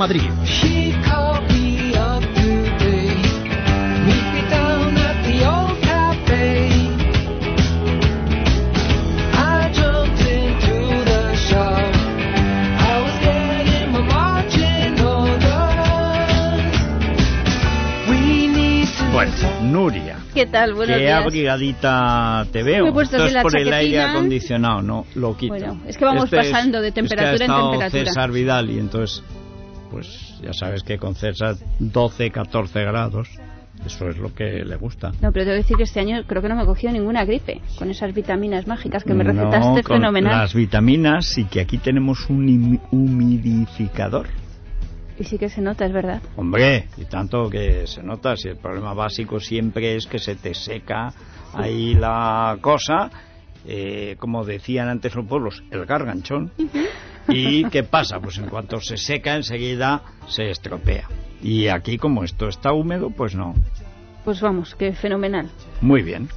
Madrid. Bueno, Nuria. ¿Qué tal? Buenos Qué días. abrigadita te veo. Me he puesto Esto así es la por el aire acondicionado, no, lo quito. Bueno, es que vamos Este es- pasando de es que temperatura ha en temperatura. César Vidal y entonces, pues ya sabes que con César 12, 14 grados, eso es lo que le gusta. No, pero tengo que decir que este año creo que no me he cogido ninguna gripe con esas vitaminas mágicas que me No, recetaste con fenomenal. Las vitaminas y que aquí tenemos un humi- humidificador. Y sí que se nota, es verdad. Hombre, y tanto que se nota, si el problema básico siempre es que se te seca ahí la cosa, eh, como decían antes los pueblos, el garganchón. ¿Y qué pasa? Pues en cuanto se seca enseguida se estropea. Y aquí como esto está húmedo, pues no. Pues vamos, que fenomenal. Muy bien.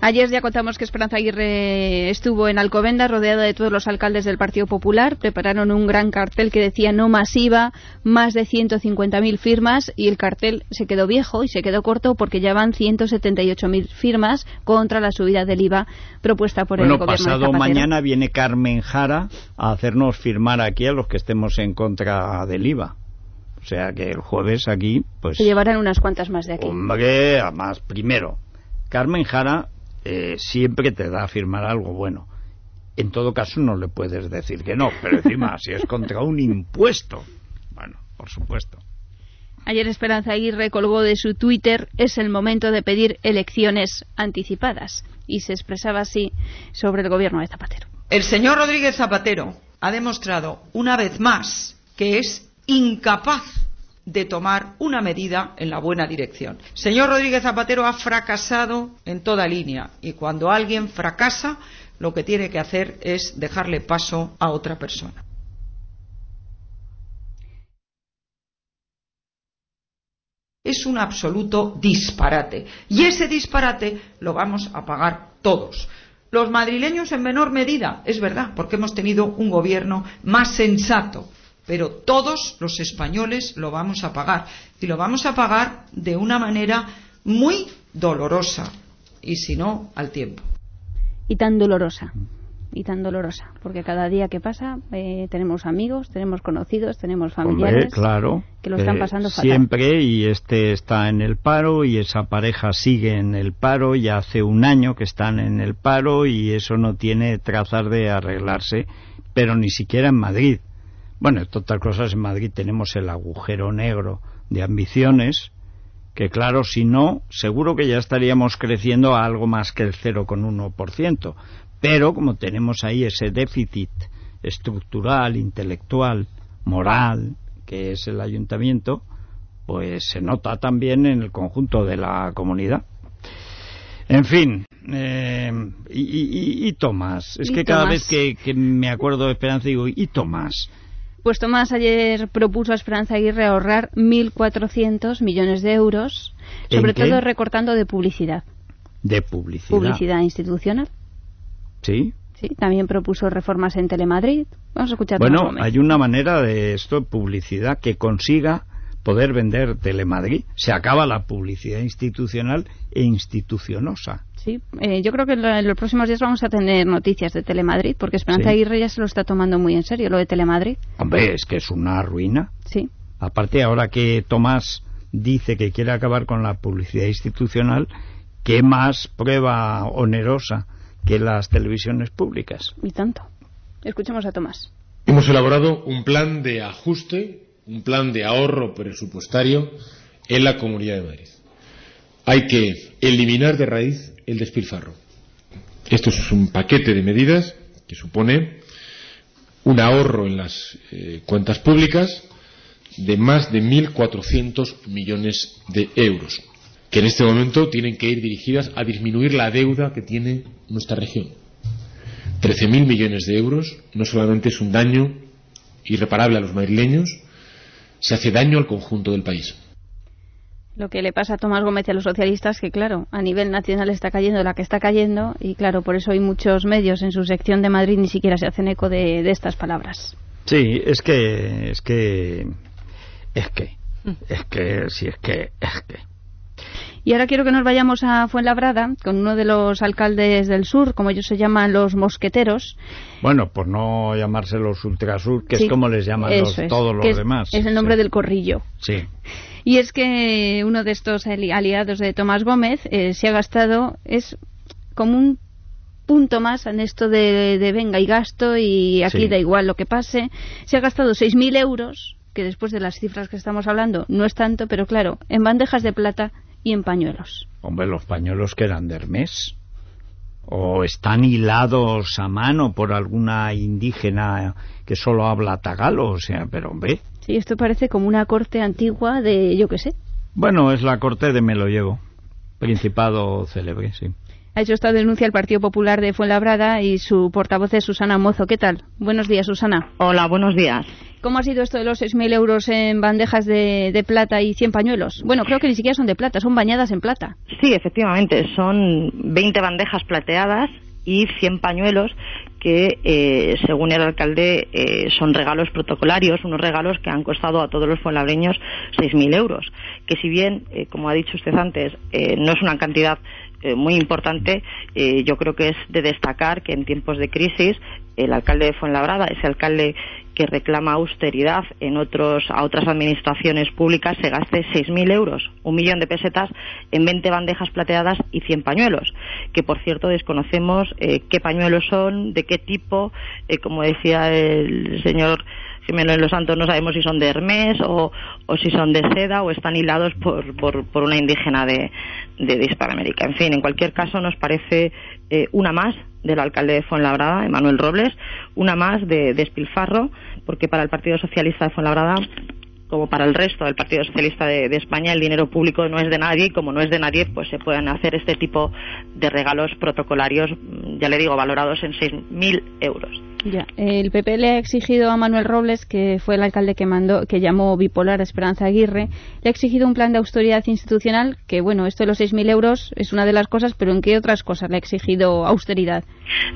Ayer ya contamos que Esperanza Aguirre estuvo en Alcobendas rodeada de todos los alcaldes del Partido Popular. Prepararon un gran cartel que decía no masiva, más de 150.000 firmas y el cartel se quedó viejo y se quedó corto porque ya van 178.000 firmas contra la subida del IVA propuesta por bueno, el gobierno pasado mañana viene Carmen Jara a hacernos firmar aquí a los que estemos en contra del IVA. O sea que el jueves aquí, pues... Se llevarán unas cuantas más de aquí. Hombre, además, primero, Carmen Jara eh, siempre te da a firmar algo bueno. En todo caso, no le puedes decir que no, pero encima, si es contra un impuesto, bueno, por supuesto. Ayer Esperanza Aguirre colgó de su Twitter es el momento de pedir elecciones anticipadas y se expresaba así sobre el gobierno de Zapatero. El señor Rodríguez Zapatero ha demostrado una vez más que es incapaz de tomar una medida en la buena dirección. Señor Rodríguez Zapatero ha fracasado en toda línea y cuando alguien fracasa lo que tiene que hacer es dejarle paso a otra persona. Es un absoluto disparate y ese disparate lo vamos a pagar todos. Los madrileños en menor medida, es verdad, porque hemos tenido un gobierno más sensato, pero todos los españoles lo vamos a pagar y lo vamos a pagar de una manera muy dolorosa y si no, al tiempo. Y tan dolorosa, y tan dolorosa, porque cada día que pasa eh, tenemos amigos, tenemos conocidos, tenemos familiares Hombre, claro. que lo están eh, pasando fatal. Siempre, y este está en el paro, y esa pareja sigue en el paro, ya hace un año que están en el paro, y eso no tiene trazas de arreglarse, pero ni siquiera en Madrid. Bueno, entre otras cosas, en Madrid tenemos el agujero negro de ambiciones, que claro, si no, seguro que ya estaríamos creciendo a algo más que el 0,1%. Pero como tenemos ahí ese déficit estructural, intelectual, moral, que es el ayuntamiento, pues se nota también en el conjunto de la comunidad. En fin, eh, y, y- y Tomás, es Y que cada vez que, que me acuerdo de Esperanza digo, ¿y Tomás? Pues Tomás ayer propuso a Esperanza Aguirre ahorrar 1.400 millones de euros, ¿En sobre todo recortando de publicidad, De publicidad. publicidad institucional. Sí. Sí, también propuso reformas en Telemadrid. Vamos a escuchar Bueno, hay una manera de esto, publicidad, que consiga poder vender Telemadrid. Se acaba la publicidad institucional e institucionosa. Sí, eh, yo creo que en lo- en los próximos días vamos a tener noticias de Telemadrid, porque Esperanza Sí. Aguirre ya se lo está tomando muy en serio, lo de Telemadrid. Hombre, es que es una ruina. Sí, Aparte, ahora que Tomás dice que quiere acabar con la publicidad institucional, ¿qué más prueba onerosa que las televisiones públicas? y tanto. Escuchemos a Tomás. Hemos elaborado un plan de ajuste, un plan de ahorro presupuestario en la Comunidad de Madrid. Hay que eliminar de raíz el despilfarro. Esto es un paquete de medidas que supone un ahorro en las eh, cuentas públicas de más de 1.400 millones de euros, que en este momento tienen que ir dirigidas a disminuir la deuda que tiene nuestra región. 13.000 millones de euros no solamente es un daño irreparable a los madrileños, se hace daño al conjunto del país. Lo que le pasa a Tomás Gómez y a los socialistas, que claro, a nivel nacional está cayendo la que está cayendo, y claro, por eso hay muchos medios en su sección de Madrid ni siquiera se hacen eco de, de estas palabras. Sí, es que, es que, es que, es que, si es que, es que. Y ahora quiero que nos vayamos a Fuenlabrada con uno de los alcaldes del sur, como ellos se llaman los mosqueteros. Bueno, por no llamarse los ultrasur, que Sí, es como les llaman los- es, todos los es- demás. Es el nombre Sí. del corrillo. Sí. Y es que uno de estos ali- aliados de Tomás Gómez eh, se ha gastado, es como un punto más en esto de, de venga y gasto y aquí Sí. da igual lo que pase. Se ha gastado 6.000 euros, que después de las cifras que estamos hablando no es tanto, pero claro, en bandejas de plata y en pañuelos. Hombre, los pañuelos que eran de Hermes. O están hilados a mano por alguna indígena que solo habla tagalo, o sea, pero hombre. Sí, esto parece como una corte antigua de, yo qué sé. Bueno, es la corte de Me lo llevo. Principado célebre, sí. Ha hecho esta denuncia el Partido Popular de Fuenlabrada y su portavoz es Susana Mozo. ¿Qué tal? Buenos días, Susana. Hola, buenos días. ¿Cómo ha sido esto de los 6.000 euros en bandejas de, de plata y 100 pañuelos? Bueno, creo que ni siquiera son de plata, son bañadas en plata. Sí, efectivamente, son 20 bandejas plateadas y 100 pañuelos que, eh, según el alcalde, eh, son regalos protocolarios, unos regalos que han costado a todos los fuenlabreños 6.000 euros. Que si bien, eh, como ha dicho usted antes, eh, no es una cantidad muy importante, yo creo que es de destacar que en tiempos de crisis el alcalde de Fuenlabrada, ese alcalde que reclama austeridad en otros, a otras administraciones públicas, se gaste 6.000 euros, un millón de pesetas, en 20 bandejas plateadas y 100 pañuelos, que por cierto desconocemos eh, qué pañuelos son, de qué tipo, eh, como decía el señor Jiménez Los Santos, no sabemos si son de Hermes o, si son de seda o están hilados por, por, por una indígena de, de Hispanoamérica. En fin, en cualquier caso nos parece eh, una más del alcalde de Fuenlabrada, Emanuel Robles, una más de despilfarro, porque para el Partido Socialista de Fuenlabrada como para el resto del Partido Socialista de, España, el dinero público no es de nadie y como no es de nadie, pues se pueden hacer este tipo de regalos protocolarios, ya le digo, valorados en 6.000 euros. Ya. El PP le ha exigido a Manuel Robles, que fue el alcalde que mandó, que llamó bipolar a Esperanza Aguirre, le ha exigido un plan de austeridad institucional, que bueno, esto de los 6.000 euros es una de las cosas, pero ¿en qué otras cosas le ha exigido austeridad?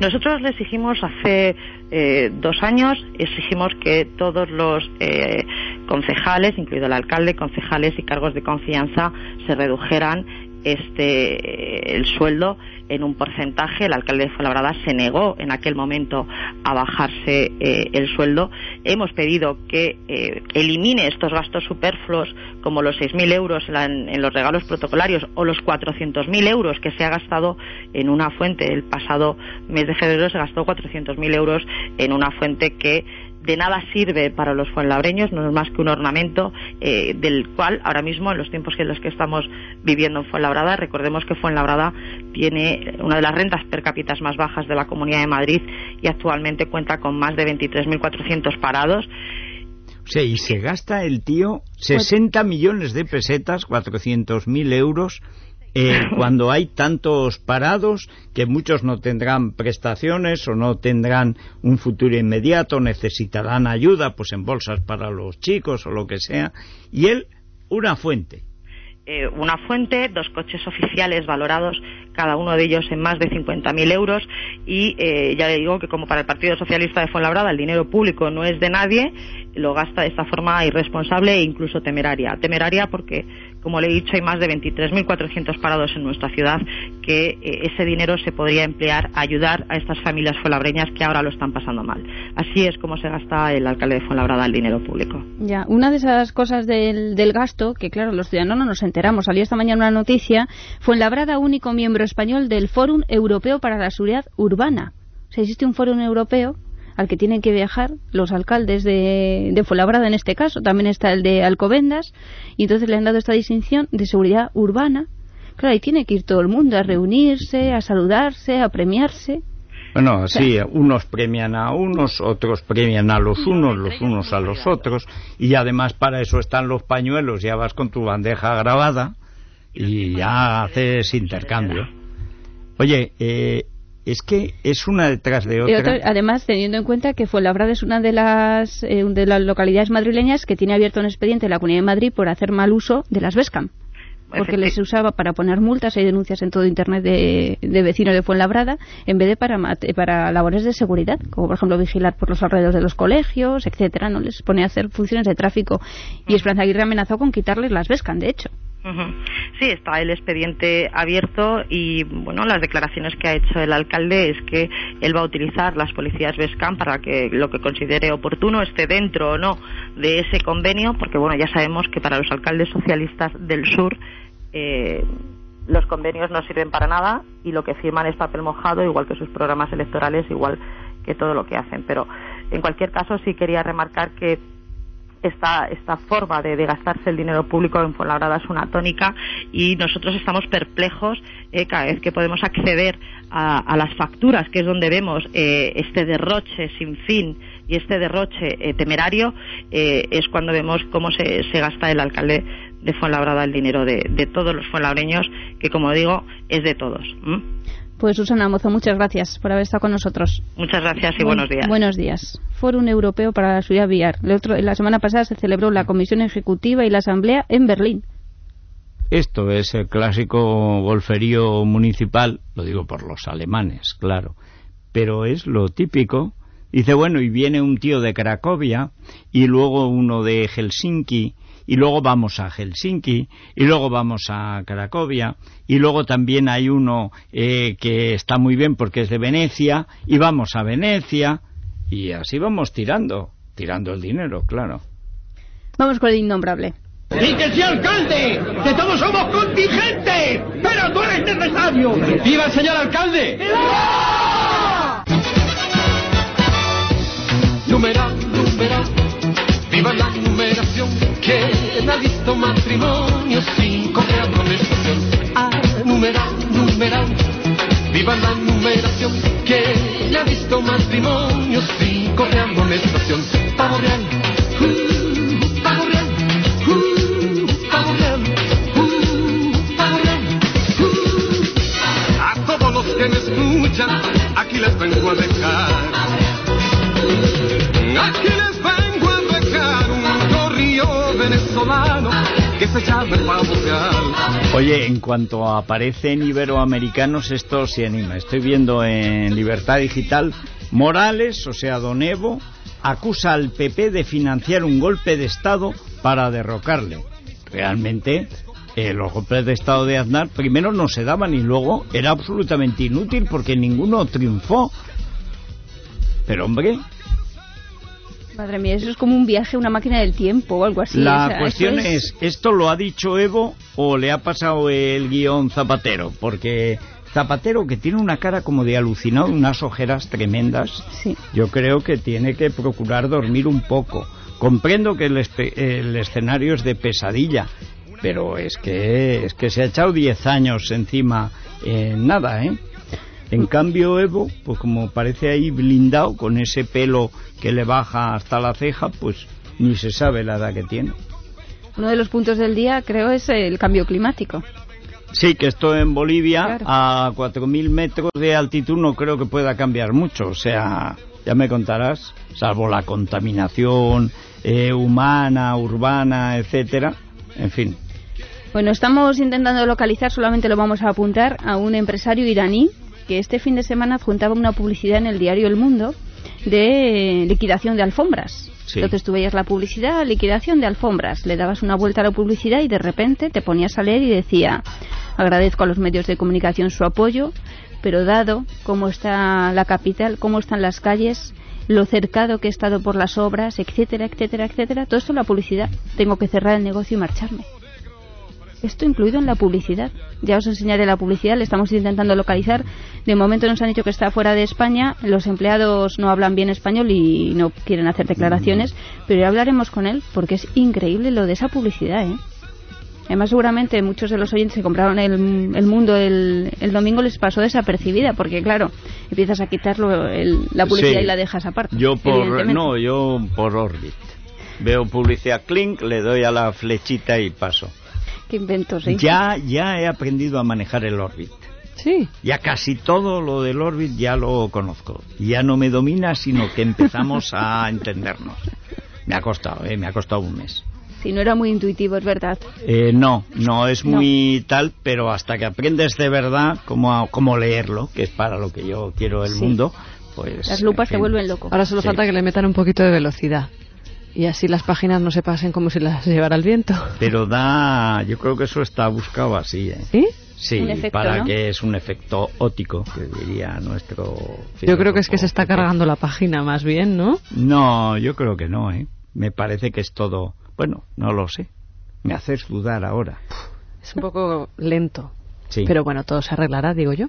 Nosotros le exigimos hace eh, dos años, exigimos que todos los eh, concejales, incluido el alcalde, concejales y cargos de confianza, se redujeran este el sueldo en un porcentaje. El alcalde de Fuenlabrada se negó en aquel momento a bajarse eh, el sueldo. Hemos pedido que eh, elimine estos gastos superfluos como los 6.000 euros en, los regalos protocolarios o los 400.000 euros que se ha gastado en una fuente. El pasado mes de febrero se gastó 400.000 euros en una fuente que de nada sirve para los fuenlabreños, no es más que un ornamento eh, del cual ahora mismo, en los tiempos en los que estamos viviendo en Fuenlabrada, recordemos que Fuenlabrada tiene una de las rentas per cápita más bajas de la Comunidad de Madrid y actualmente cuenta con más de 23.400 parados. O sea, y se gasta el tío 60 millones de pesetas, 400.000 euros, eh, cuando hay tantos parados que muchos no tendrán prestaciones o no tendrán un futuro inmediato, necesitarán ayuda, pues en bolsas para los chicos o lo que sea, y él, una fuente. eh, una fuente, dos coches oficiales valorados cada uno de ellos en más de 50.000 euros y eh, ya le digo que como para el Partido Socialista de Fuenlabrada el dinero público no es de nadie, lo gasta de esta forma irresponsable e incluso temeraria. Temeraria porque, como le he dicho, hay más de 23.400 parados en nuestra ciudad que eh, ese dinero se podría emplear a ayudar a estas familias fuenlabreñas que ahora lo están pasando mal. Así es como se gasta el alcalde de Fuenlabrada el dinero público. Ya, una de esas cosas del, del gasto, que claro, los ciudadanos no nos enteramos, salió esta mañana una noticia, fue en Labrada único miembro español del Fórum Europeo para la Seguridad Urbana. O existe un fórum europeo al que tienen que viajar los alcaldes de, de Fuenlabrada en este caso, también está el de Alcobendas, y entonces le han dado esta distinción de seguridad urbana. Claro, ahí tiene que ir todo el mundo a reunirse, a saludarse, a premiarse. Bueno, sí, unos premian a unos, otros premian a los unos, los unos a los otros, y además para eso están los pañuelos, ya vas con tu bandeja grabada y ya haces intercambio. Oye, eh, es que es una detrás de otra. otro- además, teniendo en cuenta que Fuenlabrada es una de las, eh, de las localidades madrileñas que tiene abierto un expediente en la Comunidad de Madrid por hacer mal uso de las BESCAM. porque les usaba para poner multas, hay denuncias en todo Internet de, de vecinos de Fuenlabrada, en vez de para, para labores de seguridad, como por ejemplo vigilar por los alrededores de los colegios, etcétera, no les pone a hacer funciones de tráfico. Y Esperanza Aguirre amenazó con quitarles las Vescan, de hecho. Sí, está el expediente abierto y bueno, las declaraciones que ha hecho el alcalde es que él va a utilizar las policías Vescan para que lo que considere oportuno esté dentro o no de ese convenio, porque bueno, ya sabemos que para los alcaldes socialistas del sur eh, los convenios no sirven para nada y lo que firman es papel mojado, igual que sus programas electorales, igual que todo lo que hacen. Pero en cualquier caso sí quería remarcar que esta, esta forma de, gastarse el dinero público en Fuenlabrada es una tónica y nosotros estamos perplejos eh, cada vez que podemos acceder a, las facturas, que es donde vemos eh, este derroche sin fin y este derroche eh, temerario, es cuando vemos cómo se, se, gasta el alcalde de Fuenlabrada el dinero de, todos los fuenlabreños, que como digo, es de todos. Pues Susana Mozo, muchas gracias por haber estado con nosotros. Muchas gracias y buenos días. Buenos días. Fórum Europeo para la Seguridad Vial. la semana pasada se celebró la Comisión Ejecutiva y la Asamblea en Berlín. Esto es el clásico golferío municipal, lo digo por los alemanes, claro, pero es lo típico. Dice, bueno, y viene un tío de Cracovia y luego uno de Helsinki y luego vamos a Helsinki y luego vamos a Cracovia y luego también hay uno eh, que está muy bien porque es de Venecia y vamos a Venecia y así vamos tirando, tirando el dinero, claro. Vamos con el innombrable. ¡Y que sí, alcalde! ¡Que todos somos contingentes! ¡Pero tú eres necesario! ¡Viva el señor alcalde! ¡Viva! Numeral, numeral, viva la numeración ¿Quién ha visto matrimonio sin correr amonestación? Ah, numeral, numeral, viva la numeración. ¿Quién ha visto matrimonio Oye, en cuanto aparecen iberoamericanos, esto se anima. Estoy viendo en Libertad Digital, Morales, o sea, Don Evo, acusa al PP de financiar un golpe de Estado para derrocarle. Realmente, eh, los golpes de Estado de Aznar primero no se daban y luego era absolutamente inútil porque ninguno triunfó. Pero hombre, Madre mía, eso es como un viaje una máquina del tiempo o algo así. La cuestión es... ¿esto lo ha dicho Evo o le ha pasado el guion Zapatero? Porque Zapatero, que tiene una cara como de alucinado, unas ojeras tremendas, sí. yo creo que tiene que procurar dormir un poco. Comprendo que el, el escenario es de pesadilla, pero es que, es que se ha echado 10 años encima en nada, ¿eh? En cambio, Evo, pues como parece ahí blindado, con ese pelo que le baja hasta la ceja, pues ni se sabe la edad que tiene. Uno de los puntos del día, creo, es el cambio climático. Sí, que esto en Bolivia, a 4.000 metros de altitud, no creo que pueda cambiar mucho. O sea, ya me contarás, salvo la contaminación eh, humana, urbana, etcétera. En fin. Bueno, estamos intentando localizar, solamente lo vamos a apuntar, a un empresario iraní que este fin de semana adjuntaba una publicidad en el diario El Mundo de liquidación de alfombras. Entonces tú veías la publicidad, liquidación de alfombras, le dabas una vuelta a la publicidad y de repente te ponías a leer y decía, agradezco a los medios de comunicación su apoyo, pero dado cómo está la capital, cómo están las calles, lo cercado que he estado por las obras, etcétera, etcétera, etcétera, todo esto la publicidad, tengo que cerrar el negocio y marcharme esto incluido en la publicidad. Ya os enseñaré la publicidad, le estamos intentando localizar. De momento nos han dicho que está fuera de España, los empleados no hablan bien español y no quieren hacer declaraciones, pero ya hablaremos con él porque es increíble lo de esa publicidad, ¿eh? Además, seguramente muchos de los oyentes que compraron el, mundo el, domingo les pasó desapercibida, porque claro, empiezas a quitarlo la publicidad y la dejas aparte. Yo por no, yo por Orbit. Veo publicidad Clink, le doy a la flechita y paso. Qué inventos, ¿eh? Ya, ya he aprendido a manejar el Orbit. Sí. Ya casi todo lo del Orbit ya lo conozco. Ya no me domina, sino que empezamos a entendernos. Me ha costado, ¿eh? Me ha costado un mes. Sí, no era muy intuitivo, es verdad. Eh, no, no es muy tal, pero hasta que aprendes de verdad cómo, cómo leerlo, que es para lo que yo quiero el mundo, pues... Las lupas te vuelven loco. Ahora solo Sí. falta que le metan un poquito de velocidad. Y así las páginas no se pasen como si las llevara el viento. Pero da, yo creo que eso está buscado así, ¿eh? ¿Sí? Sí, efecto, para ¿no? que es un efecto óptico, que diría nuestro... Yo creo que es que se está cargando la página más bien, ¿no? No, yo creo que no, ¿eh? Me parece que es todo... Bueno, no lo sé. Me haces dudar ahora. Es un poco lento. Sí. Pero bueno, todo se arreglará, digo yo.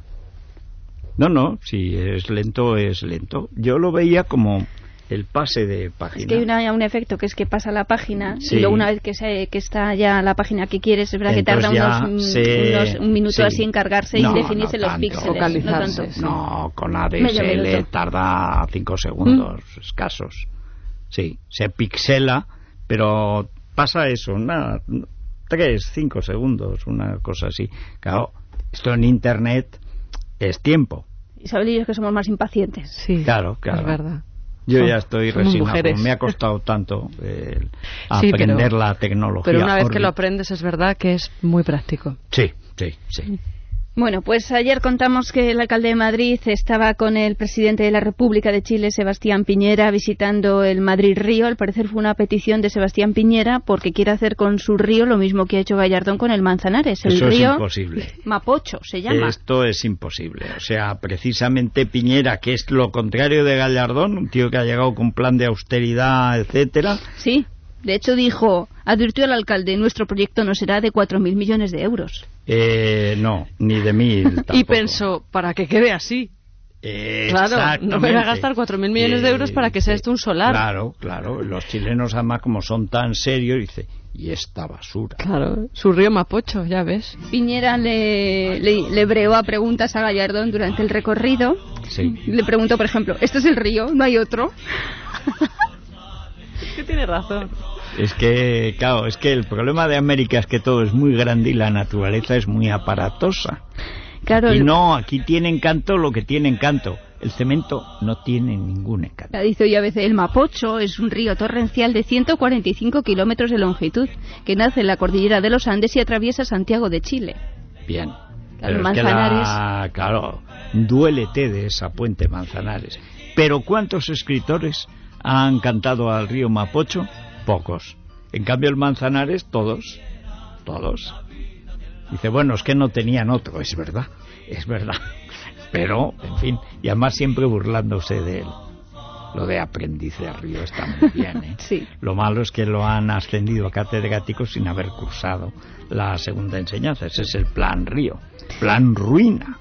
No, no, si es lento, es lento. Yo lo veía como el pase de página. Es que hay una- un efecto que es que pasa la página Sí. y luego una vez que, se, que está ya la página que quieres, es verdad que Entonces tarda ya unos, mm, se- unos- un minuto sí. así en cargarse No, y definirse no los tanto. píxeles. No, tanto. sí. No, con ADSL tarda cinco segundos Mm. escasos. Sí, se pixela, pero pasa eso, nada, tres, cinco segundos, una cosa así. Claro, esto en Internet es tiempo. Isabel y yo es que somos más impacientes. Sí, Claro, claro. es verdad. Yo ya estoy resignado. Me ha costado tanto eh, Sí, aprender pero- la tecnología. Pero una vez que lo aprendes es verdad que es muy práctico. Sí, sí, sí. Bueno, pues ayer contamos que el alcalde de Madrid estaba con el presidente de la República de Chile, Sebastián Piñera, visitando el Madrid-Río. Al parecer fue una petición de Sebastián Piñera porque quiere hacer con su río lo mismo que ha hecho Gallardón con el Manzanares. El Eso es río imposible. Mapocho se llama. Esto es imposible. O sea, precisamente Piñera, que es lo contrario de Gallardón, un tío que ha llegado con plan de austeridad, etcétera. Sí, de hecho dijo, advirtió al alcalde, nuestro proyecto no será de 4.000 millones de euros. Eh, no, ni de mil. Y tampoco. pensó, para que quede así. Eh, Claro, no me voy a gastar 4.000 millones de euros para que sea esto un solar. Claro, claro. Los chilenos, además, como son tan serios, dice, ¿y esta basura? Claro, su río Mapocho, ya ves. Piñera le, le, le breó a preguntas a Gallardón durante el recorrido. Sí. Le preguntó, por ejemplo, ¿este es el río? ¿No hay otro? Que tiene razón. Es que, claro, es que el problema de América es que todo es muy grande y la naturaleza es muy aparatosa. Claro, Y no, aquí tiene encanto lo que tiene encanto. El cemento no tiene ningún encanto. La dice hoy a veces el Mapocho es un río torrencial de 145 kilómetros de longitud que nace en la cordillera de los Andes y atraviesa Santiago de Chile. Bien. Claro, Pero es que Manzanares. la- claro, duélete de esa puente Manzanares. Pero ¿cuántos escritores han cantado al río Mapocho? Pocos. En cambio el Manzanares, todos. Todos. Dice, bueno, es que no tenían otro, es verdad, es verdad. Pero, en fin, y además siempre burlándose de él. Lo de aprendiz de río está muy bien, ¿eh? Sí. Lo malo es que lo han ascendido a catedrático sin haber cursado la segunda enseñanza. Ese es el plan río. Plan ruina.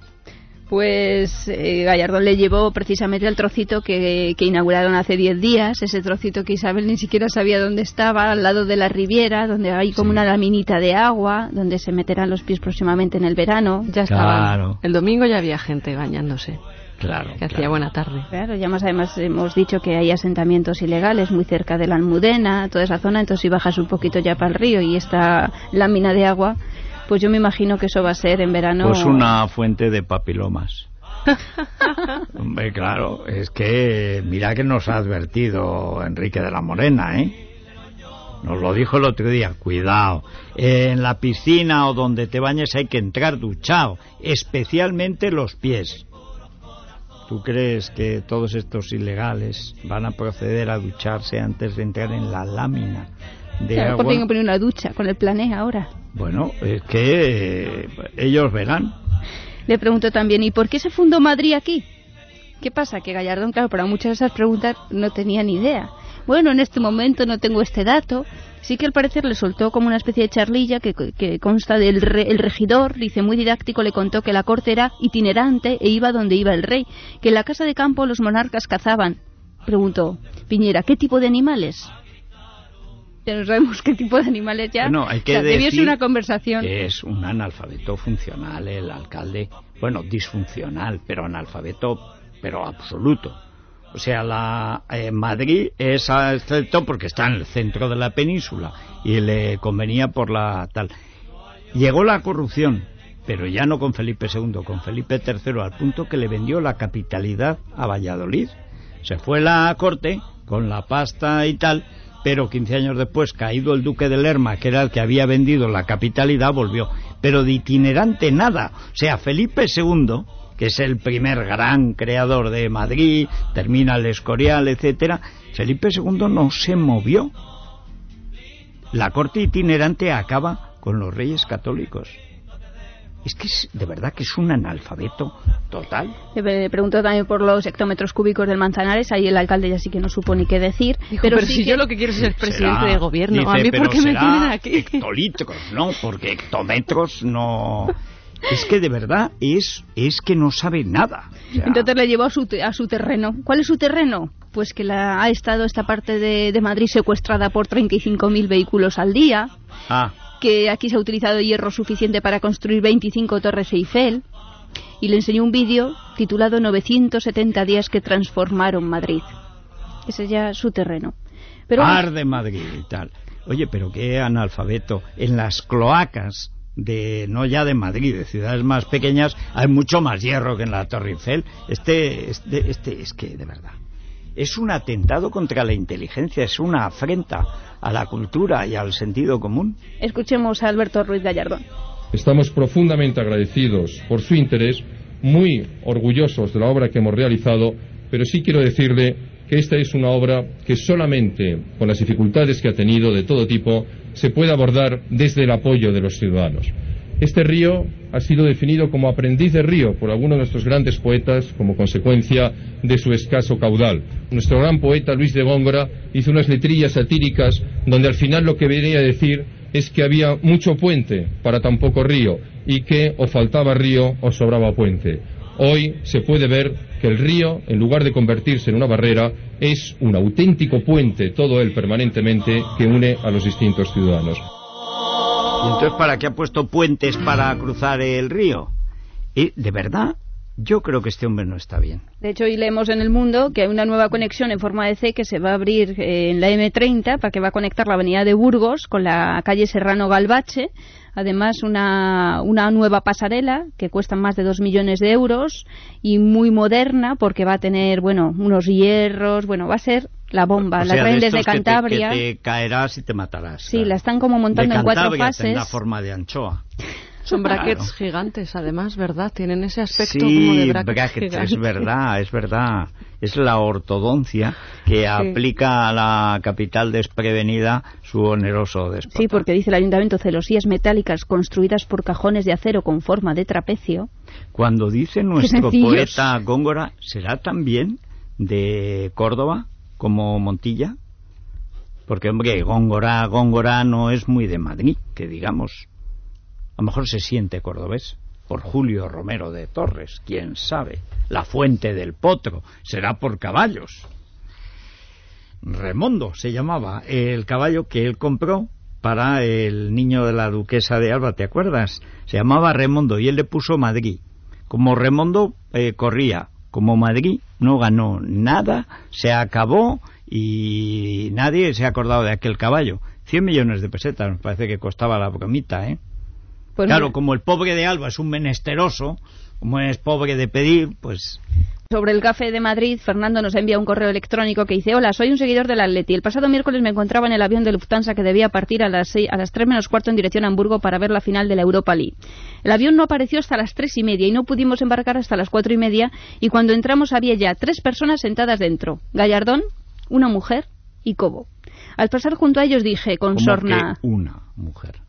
Pues eh, Gallardón le llevó precisamente el trocito que, que inauguraron hace 10 días, ese trocito que Isabel ni siquiera sabía dónde estaba, al lado de la Riviera, donde hay como una laminita de agua, donde se meterán los pies próximamente en el verano. Ya estaba. Claro. El domingo ya había gente bañándose, Claro. que hacía buena tarde. Claro, ya más además hemos dicho que hay asentamientos ilegales muy cerca de la Almudena, toda esa zona, entonces si bajas un poquito ya para el río y esta lámina de agua, pues yo me imagino que eso va a ser en verano. Pues una fuente de papilomas. Hombre, claro, es que mira que nos ha advertido Enrique de la Morena, ¿eh? Nos lo dijo el otro día, cuidado, en la piscina o donde te bañes hay que entrar duchado, especialmente los pies. ¿Tú crees que todos estos ilegales van a proceder a ducharse antes de entrar en la lámina de Claro, agua? porque poner una ducha con el plané ahora. Bueno, es que eh, ellos verán. Le pregunto también, ¿y por qué se fundó Madrid aquí? ¿Qué pasa? Que Gallardón, claro, para muchas de esas preguntas no tenía ni idea. Bueno, en este momento no tengo este dato. Sí que al parecer le soltó como una especie de charlilla que, que consta del re- el regidor, dice muy didáctico, le contó que la corte era itinerante e iba donde iba el rey, que en la casa de campo los monarcas cazaban. Preguntó, Piñera, ¿qué tipo de animales? Ya no sabemos qué tipo de animales ya. Bueno, hay que O sea, debió ser decir una conversación. que es un analfabeto funcional el alcalde. Bueno, disfuncional, pero analfabeto, pero absoluto. O sea, la eh, Madrid es excepto porque está en el centro de la península y le convenía por la tal. Llegó la corrupción, pero ya no con Felipe II, con Felipe III, al punto que le vendió la capitalidad a Valladolid. Se fue la corte con la pasta y tal, pero 15 años después, caído el duque de Lerma, que era el que había vendido la capitalidad, volvió. Pero de itinerante nada. O sea, Felipe II, que es el primer gran creador de Madrid, termina el Escorial, etcétera, Felipe II no se movió. La corte itinerante acaba con los reyes católicos es que es, de verdad que es un analfabeto total. Le preguntó también por los hectómetros cúbicos del Manzanares, ahí el alcalde ya sí que no supo ni qué decir. pero, si yo lo que quiero es ser presidente de gobierno, ¿a mí por qué me tienen aquí? hectolitros, ¿no? Porque hectómetros no... Es que de verdad es, es que no sabe nada. Entonces le llevó a su, a su terreno. ¿Cuál es su terreno? Pues que la, ha estado esta parte de, de Madrid secuestrada por 35.000 vehículos al día. Ah que aquí se ha utilizado hierro suficiente para construir 25 torres Eiffel y le enseñó un vídeo titulado 970 días que transformaron Madrid. Ese es ya su terreno. Pero de Madrid y tal. Oye, pero qué analfabeto. En las cloacas de no ya de Madrid, de ciudades más pequeñas, hay mucho más hierro que en la Torre Eiffel. Este, este, este es que de verdad es un atentado contra la inteligencia, es una afrenta a la cultura y al sentido común. Escuchemos a Alberto Ruiz Gallardón. Estamos profundamente agradecidos por su interés, muy orgullosos de la obra que hemos realizado, pero sí quiero decirle que esta es una obra que solamente, con las dificultades que ha tenido de todo tipo, se puede abordar desde el apoyo de los ciudadanos. Este río ha sido definido como aprendiz de río por algunos de nuestros grandes poetas como consecuencia de su escaso caudal. Nuestro gran poeta Luis de Góngora hizo unas letrillas satíricas donde al final lo que venía a decir es que había mucho puente para tan poco río y que o faltaba río o sobraba puente. Hoy se puede ver que el río, en lugar de convertirse en una barrera, es un auténtico puente, todo él permanentemente, que une a los distintos ciudadanos. ¿Y entonces para qué ha puesto puentes para cruzar el río? Y de verdad, yo creo que este hombre no está bien. De hecho, hoy leemos en El Mundo que hay una nueva conexión en forma de C que se va a abrir eh, en la M30 para que va a conectar la avenida de Burgos con la calle Serrano Galvache. Además, una, una nueva pasarela que cuesta más de dos millones de euros y muy moderna porque va a tener, bueno, unos hierros, bueno, va a ser la bomba, las redes de, Cantabria. Que te, caerás y te matarás. Sí, la están como montando en cuatro fases. La forma de anchoa. Son brackets gigantes, además, ¿verdad? Tienen ese aspecto como de brackets, es verdad, es verdad. Es la ortodoncia que aplica a la capital desprevenida su oneroso despojo. Sí, porque dice el ayuntamiento celosías metálicas construidas por cajones de acero con forma de trapecio. Cuando dice nuestro poeta Góngora, ¿será también de Córdoba? como Montilla? Porque, hombre, Góngora, Góngora no es muy de Madrid, que digamos. A lo mejor se siente cordobés por Julio Romero de Torres, quién sabe. La fuente del potro será por caballos. Remondo se llamaba el caballo que él compró para el niño de la duquesa de Alba, ¿te acuerdas? Se llamaba Remondo y él le puso Madrid. Como Remondo eh, corría como Madrid no ganó nada, se acabó y nadie se ha acordado de aquel caballo. 100 millones de pesetas, me parece que costaba la bromita, ¿eh? Pues claro, como el pobre de Alba es un menesteroso, como es pobre de pedir, pues sobre el café de Madrid, Fernando nos envía un correo electrónico que dice Hola, soy un seguidor del Atleti. El pasado miércoles me encontraba en el avión de Lufthansa que debía partir a las, a las 3 menos cuarto en dirección a Hamburgo para ver la final de la Europa League. El avión no apareció hasta las tres y media y no pudimos embarcar hasta las cuatro y media y cuando entramos había ya tres personas sentadas dentro. Gallardón, una mujer y Cobo. Al pasar junto a ellos dije con sorna... una mujer?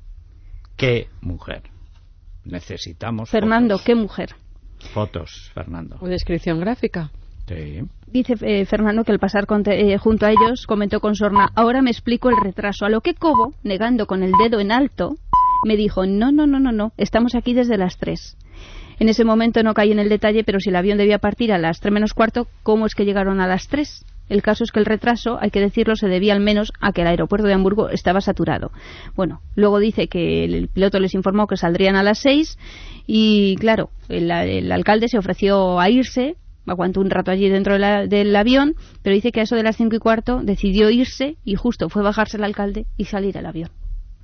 ¿Qué mujer? Necesitamos Fernando, ¿qué mujer? Fotos, Fernando. ¿O descripción gráfica? Sí. Dice eh, Fernando que al pasar eh, junto a ellos comentó con sorna, ahora me explico el retraso. A lo que Cobo, negando con el dedo en alto, me dijo, no, no, no, no, no, estamos aquí desde las tres. En ese momento no caí en el detalle, pero si el avión debía partir a las tres menos cuarto, ¿cómo es que llegaron a las tres? El caso es que el retraso, hay que decirlo, se debía al menos a que el aeropuerto de Hamburgo estaba saturado. Bueno, luego dice que el piloto les informó que saldrían a las seis y, claro, el, alcalde se ofreció a irse, aguantó un rato allí dentro del avión, pero dice que a eso de las cinco y cuarto decidió irse y justo fue bajarse el alcalde y salir al avión.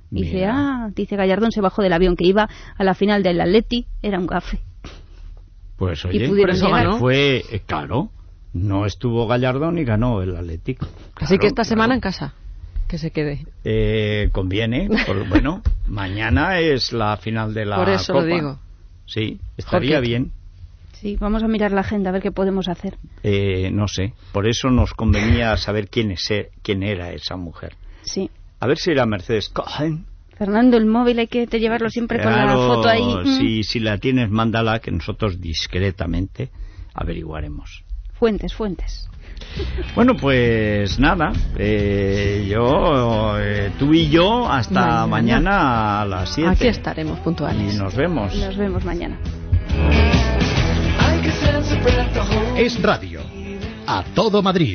Dice, ah, dice Gallardón se bajó del avión que iba a la final del Atleti, era un café. Pues oye, fue, eh, claro, no estuvo Gallardón y ganó el Atlético. Así que esta semana en casa. que se quede. Eh, conviene. Por, bueno, mañana es la final de la Por eso Copa. lo digo. Sí, estaría Jorge. bien. Sí, vamos a mirar la agenda a ver qué podemos hacer. Eh, no sé. Por eso nos convenía saber quién, es, e- quién era esa mujer. Sí. A ver si era Mercedes Cohen. Fernando, el móvil hay que te llevarlo siempre con la foto ahí. Si, si la tienes, mándala que nosotros discretamente averiguaremos. Fuentes, fuentes. Bueno, pues nada, eh, yo, eh, tú y yo hasta Mañana. mañana, a las 7. Aquí estaremos puntuales. Y nos vemos. Nos vemos mañana. Es radio. A todo Madrid.